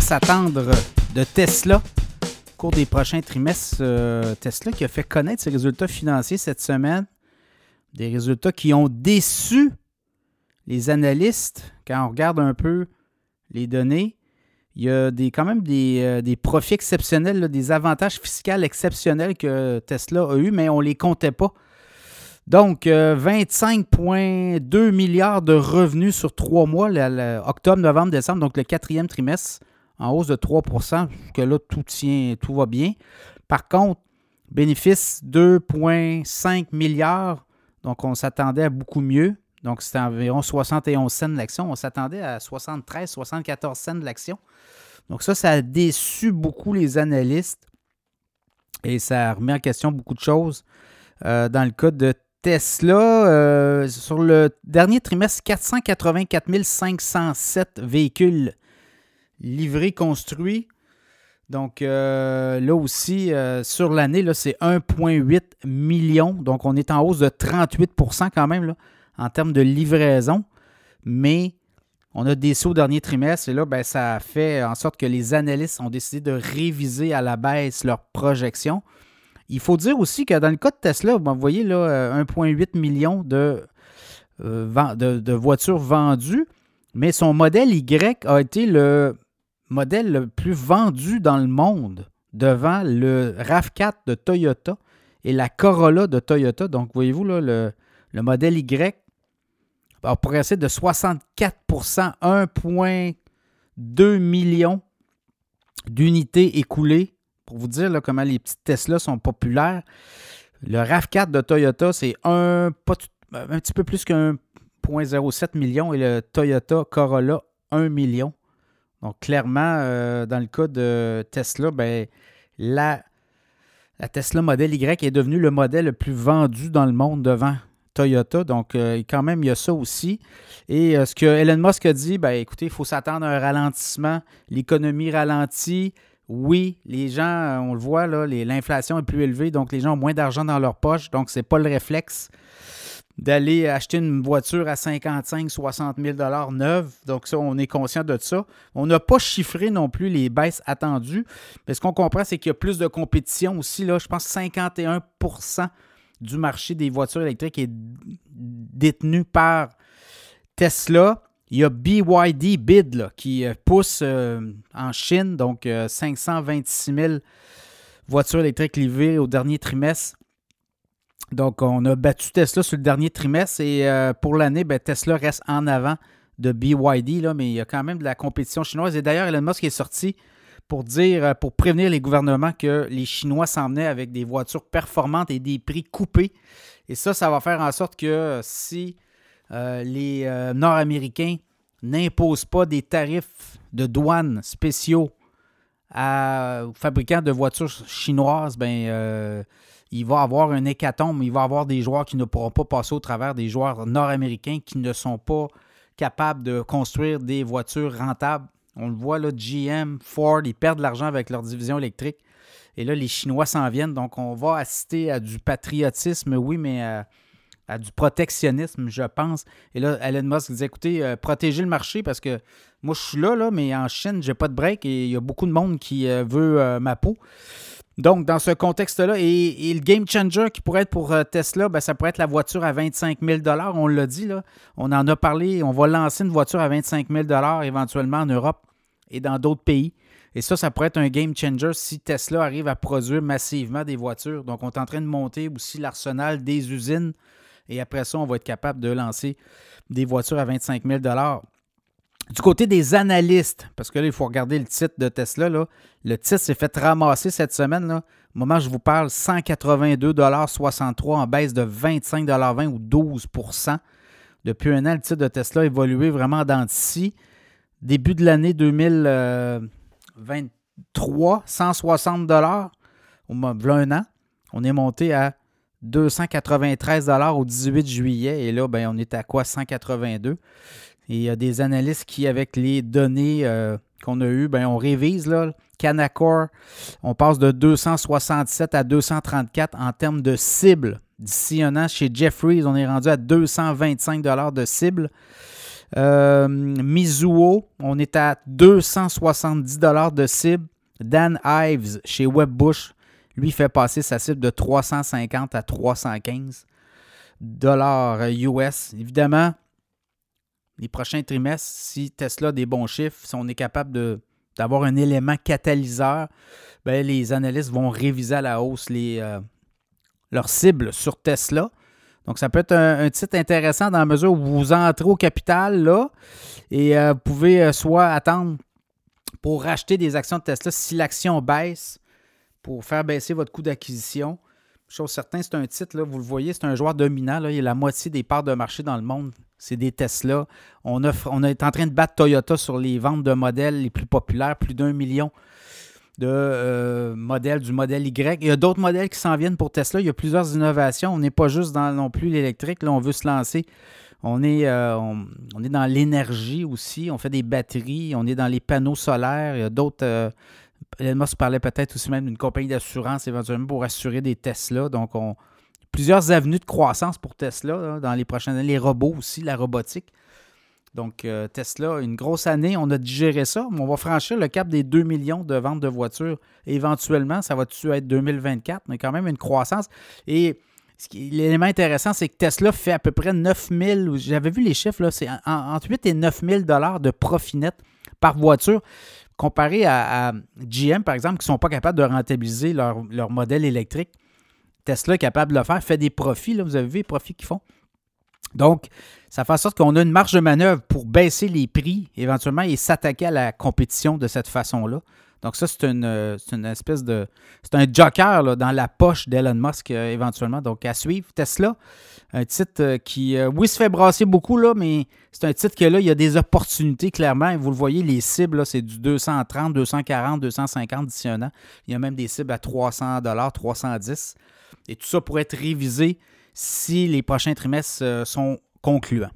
s'attendre de Tesla au cours des prochains trimestres. Euh, Tesla qui a fait connaître ses résultats financiers cette semaine. Des résultats qui ont déçu les analystes quand on regarde un peu les données. Il y a des, quand même des, euh, profits exceptionnels, des avantages fiscaux exceptionnels que Tesla a eu, mais on ne les comptait pas. Donc, 25,2 euh, milliards de revenus sur trois mois, octobre, novembre, décembre, donc le quatrième trimestre, en hausse de 3% que là, tout tient, tout va bien. Par contre, bénéfice 2,5 milliards, donc on s'attendait à beaucoup mieux. Donc, c'était environ 71 cents de l'action. On s'attendait à 73, 74 cents de l'action. Donc, ça, ça a déçu beaucoup les analystes et ça remet en question beaucoup de choses. Euh, dans le cas de Tesla, euh, sur le dernier trimestre, 484 507 véhicules livrés, construits. Donc euh, là aussi, euh, sur l'année, c'est 1,8 million. Donc on est en hausse de 38% quand même là, en termes de livraison. Mais on a des sauts au dernier trimestre et là, ben, ça a fait en sorte que les analystes ont décidé de réviser à la baisse leurs projections. Il faut dire aussi que dans le cas de Tesla, vous voyez là 1,8 euh, million de, de, voitures vendues, mais son modèle Y a été le modèle le plus vendu dans le monde devant le RAV4 de Toyota et la Corolla de Toyota. Donc, voyez-vous, là, le, le modèle Y a progressé de 64% 1,2 million d'unités écoulées pour vous dire comment les petites Tesla sont populaires, le RAV4 de Toyota, c'est un, un petit peu plus qu'un 1,07 million et le Toyota Corolla, 1 million. Donc, clairement, euh, dans le cas de Tesla, ben, la, la Tesla Model Y est devenue le modèle le plus vendu dans le monde devant Toyota. Donc, euh, quand même, il y a ça aussi. Et euh, ce que Elon Musk a dit, ben, écoutez, il faut s'attendre à un ralentissement. L'économie ralentit. Oui, les gens, on le voit, l'inflation est plus élevée, donc les gens ont moins d'argent dans leur poche, donc ce n'est pas le réflexe d'aller acheter une voiture à 55 60 000 neuve. Donc on est conscient de ça. On n'a pas chiffré non plus les baisses attendues. Mais ce qu'on comprend, c'est qu'il y a plus de compétition aussi. Là, je pense que 51% du marché des voitures électriques est détenu par Tesla. Il y a BYD Bid qui euh, pousse euh, en Chine, donc 526 euh, 000 voitures électriques livrées au dernier trimestre. Donc, on a battu Tesla sur le dernier trimestre et pour l'année, ben, Tesla reste en avant de BYD, là, mais il y a quand même de la compétition chinoise. Et d'ailleurs, Elon Musk est sorti pour dire, pour prévenir les gouvernements que les Chinois s'en venaient avec des voitures performantes et des prix coupés. Et ça, ça va faire en sorte que si euh, les euh, Nord-Américains n'imposent pas des tarifs de douane spéciaux aux fabricants de voitures chinoises, ben, euh, il va avoir un hécatombe. Il va avoir des joueurs qui ne pourront pas passer au travers des joueurs nord-américains qui ne sont pas capables de construire des voitures rentables. On le voit, là, GM, Ford, ils perdent de l'argent avec leur division électrique. Et là, les Chinois s'en viennent. Donc, on va assister à du patriotisme, oui, mais à du protectionnisme, je pense. Et là, Elon Musk disait écoutez, euh, protégez le marché parce que moi, je suis là, là mais en Chine, j'ai pas de break et il y a beaucoup de monde qui euh, veut euh, ma peau. Donc, dans ce contexte-là, et, le game changer qui pourrait être pour Tesla, ben, ça pourrait être la voiture à 25 000 On l'a dit, là. On en a parlé. On va lancer une voiture à 25 000 éventuellement en Europe et dans d'autres pays. Et ça, ça pourrait être un game changer si Tesla arrive à produire massivement des voitures. Donc, on est en train de monter aussi l'arsenal des usines et après ça, on va être capable de lancer des voitures à 25 000 du côté des analystes, parce que là, il faut regarder le titre de Tesla. Là. Le titre s'est fait ramasser cette semaine. Au moment où je vous parle, 182,63 en baisse de 25,20 ou 12% Depuis un an, le titre de Tesla a évolué vraiment dans d'ici. Début de l'année 2023, 160 au moins un an. On est monté à 293 au 18 juillet. Et là, ben, on est à quoi? 182. Et il y a des analystes qui, avec les données euh, qu'on a eues, ben, on révise. Là, Canaccord, on passe de 267 à 234 en termes de cible. D'ici un an, chez Jeffries, on est rendu à 225 de cible. Mizuho, on est à 270 de cible. Dan Ives chez Webbush, lui fait passer sa cible de 350 à 315 dollars US. Évidemment, les prochains trimestres, si Tesla a des bons chiffres, si on est capable d'avoir un élément catalyseur, ben, les analystes vont réviser à la hausse les, euh, leurs cibles sur Tesla. Donc, ça peut être un, titre intéressant dans la mesure où vous entrez au capital là et euh, vous pouvez euh, soit attendre pour racheter des actions de Tesla si l'action baisse pour faire baisser votre coût d'acquisition. Chose certaine, c'est un titre, là, vous le voyez, c'est un joueur dominant. Il y a la moitié des parts de marché dans le monde. C'est des Tesla. On, on est en train de battre Toyota sur les ventes de modèles les plus populaires, plus d'un million de euh, modèles du modèle Y. Il y a d'autres modèles qui s'en viennent pour Tesla. Il y a plusieurs innovations. On n'est pas juste dans non plus l'électrique. Là, on veut se lancer. On est, euh, on, est dans l'énergie aussi. On fait des batteries. On est dans les panneaux solaires. Il y a d'autres. Euh, Elon se parlait peut-être aussi même d'une compagnie d'assurance éventuellement pour assurer des Tesla. Donc, on, plusieurs avenues de croissance pour Tesla dans les prochaines années. Les robots aussi, la robotique. Donc, euh, Tesla, une grosse année, on a digéré ça, mais on va franchir le cap des 2 millions de ventes de voitures. éventuellement, ça va-tu être 2024, mais quand même une croissance. Et l'élément intéressant, c'est que Tesla fait à peu près 9 000, j'avais vu les chiffres, c'est entre 8 et 9 000 de profit net par voiture, comparé à, GM, par exemple, qui ne sont pas capables de rentabiliser leur, leur, modèle électrique. Tesla est capable de le faire, fait des profits, là, vous avez vu les profits qu'ils font. Donc, ça fait en sorte qu'on a une marge de manœuvre pour baisser les prix éventuellement et s'attaquer à la compétition de cette façon-là. Donc, ça, c'est une, espèce de. C'est un joker dans la poche d'Elon Musk euh, éventuellement. Donc, à suivre. Tesla, un titre euh, qui, euh, oui, se fait brasser beaucoup, là, mais c'est un titre que là, il y a des opportunités clairement. vous le voyez, les cibles, c'est du 230, 240, 250 d'ici un an. Il y a même des cibles à 300 310 Et tout ça pourrait être révisé si les prochains trimestres euh, sont concluants.